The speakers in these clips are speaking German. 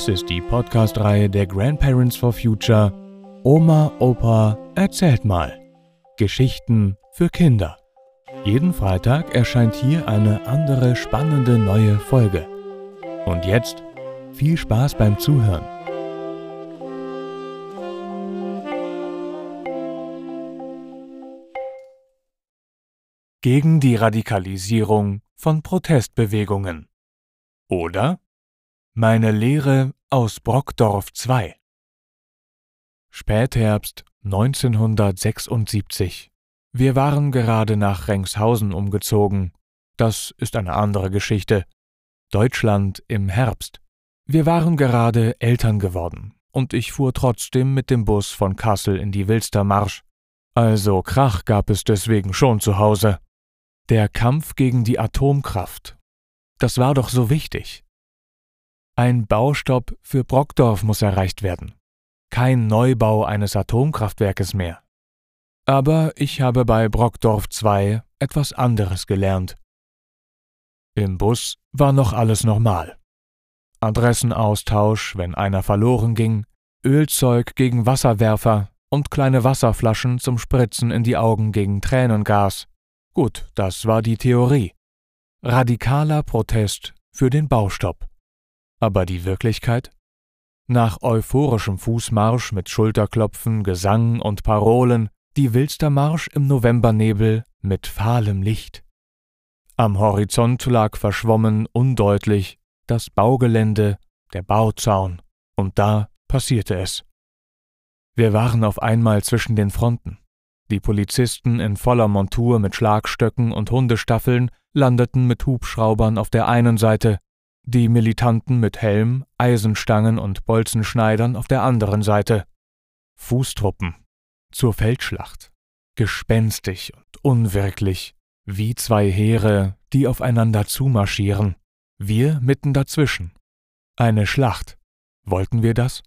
Dies ist die Podcast-Reihe der Grandparents for Future Oma, Opa, erzählt mal. Geschichten für Kinder. Jeden Freitag erscheint hier eine andere spannende neue Folge. Und jetzt viel Spaß beim Zuhören. Gegen die Radikalisierung von Protestbewegungen. Oder meine Lehre aus Brockdorf 2 Spätherbst 1976. Wir waren gerade nach Rengshausen umgezogen. Das ist eine andere Geschichte. Deutschland im Herbst. Wir waren gerade Eltern geworden und ich fuhr trotzdem mit dem Bus von Kassel in die Wilstermarsch. Also Krach gab es deswegen schon zu Hause. Der Kampf gegen die Atomkraft. Das war doch so wichtig. Ein Baustopp für Brockdorf muss erreicht werden. Kein Neubau eines Atomkraftwerkes mehr. Aber ich habe bei Brockdorf 2 etwas anderes gelernt. Im Bus war noch alles normal. Adressenaustausch, wenn einer verloren ging, Ölzeug gegen Wasserwerfer und kleine Wasserflaschen zum Spritzen in die Augen gegen Tränengas. Gut, das war die Theorie. Radikaler Protest für den Baustopp. Aber die Wirklichkeit? Nach euphorischem Fußmarsch mit Schulterklopfen, Gesang und Parolen, die Wilstermarsch im Novembernebel mit fahlem Licht. Am Horizont lag verschwommen undeutlich das Baugelände, der Bauzaun, und da passierte es. Wir waren auf einmal zwischen den Fronten. Die Polizisten in voller Montur mit Schlagstöcken und Hundestaffeln landeten mit Hubschraubern auf der einen Seite, die Militanten mit Helm, Eisenstangen und Bolzenschneidern auf der anderen Seite. Fußtruppen. Zur Feldschlacht. Gespenstig und unwirklich, wie zwei Heere, die aufeinander zumarschieren. Wir mitten dazwischen. Eine Schlacht. Wollten wir das?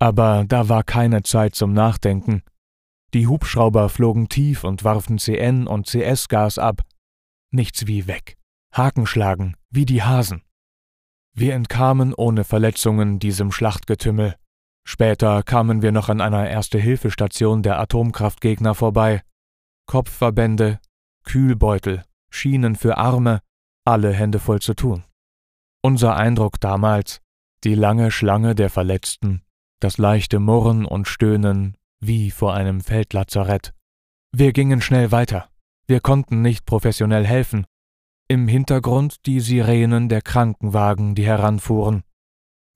Aber da war keine Zeit zum Nachdenken. Die Hubschrauber flogen tief und warfen CN und CS-Gas ab. Nichts wie weg. Haken schlagen, wie die Hasen. Wir entkamen ohne Verletzungen diesem Schlachtgetümmel. Später kamen wir noch an einer Erste-Hilfe-Station der Atomkraftgegner vorbei. Kopfverbände, Kühlbeutel, Schienen für Arme, alle Hände voll zu tun. Unser Eindruck damals, die lange Schlange der Verletzten, das leichte Murren und Stöhnen wie vor einem Feldlazarett. Wir gingen schnell weiter. Wir konnten nicht professionell helfen, im Hintergrund die Sirenen der Krankenwagen, die heranfuhren.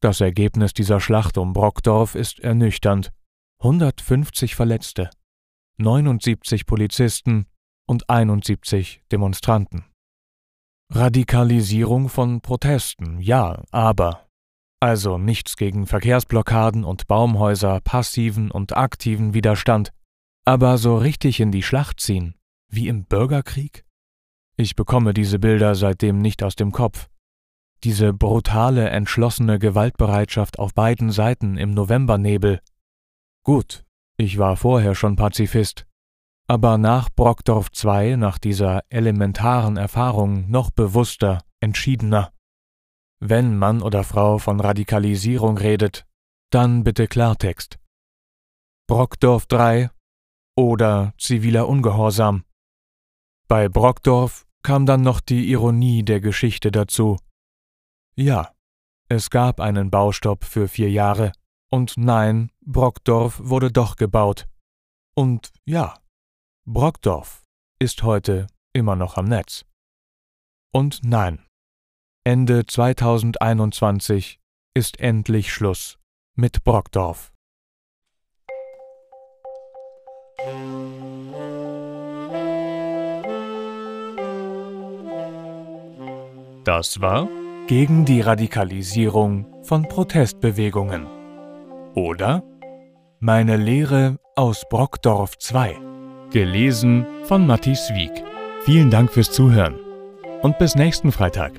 Das Ergebnis dieser Schlacht um Brockdorf ist ernüchternd. 150 Verletzte, 79 Polizisten und 71 Demonstranten. Radikalisierung von Protesten, ja, aber. Also nichts gegen Verkehrsblockaden und Baumhäuser, passiven und aktiven Widerstand, aber so richtig in die Schlacht ziehen, wie im Bürgerkrieg? Ich bekomme diese Bilder seitdem nicht aus dem Kopf. Diese brutale, entschlossene Gewaltbereitschaft auf beiden Seiten im Novembernebel. Gut, ich war vorher schon Pazifist, aber nach Brockdorf II, nach dieser elementaren Erfahrung, noch bewusster, entschiedener. Wenn Mann oder Frau von Radikalisierung redet, dann bitte Klartext. Brockdorf III oder ziviler Ungehorsam. Bei Brockdorf kam dann noch die Ironie der Geschichte dazu. Ja, es gab einen Baustopp für vier Jahre, und nein, Brockdorf wurde doch gebaut. Und ja, Brockdorf ist heute immer noch am Netz. Und nein, Ende 2021 ist endlich Schluss mit Brockdorf. Das war gegen die Radikalisierung von Protestbewegungen. Oder Meine Lehre aus Brockdorf 2. Gelesen von Matthias Wieck. Vielen Dank fürs Zuhören und bis nächsten Freitag.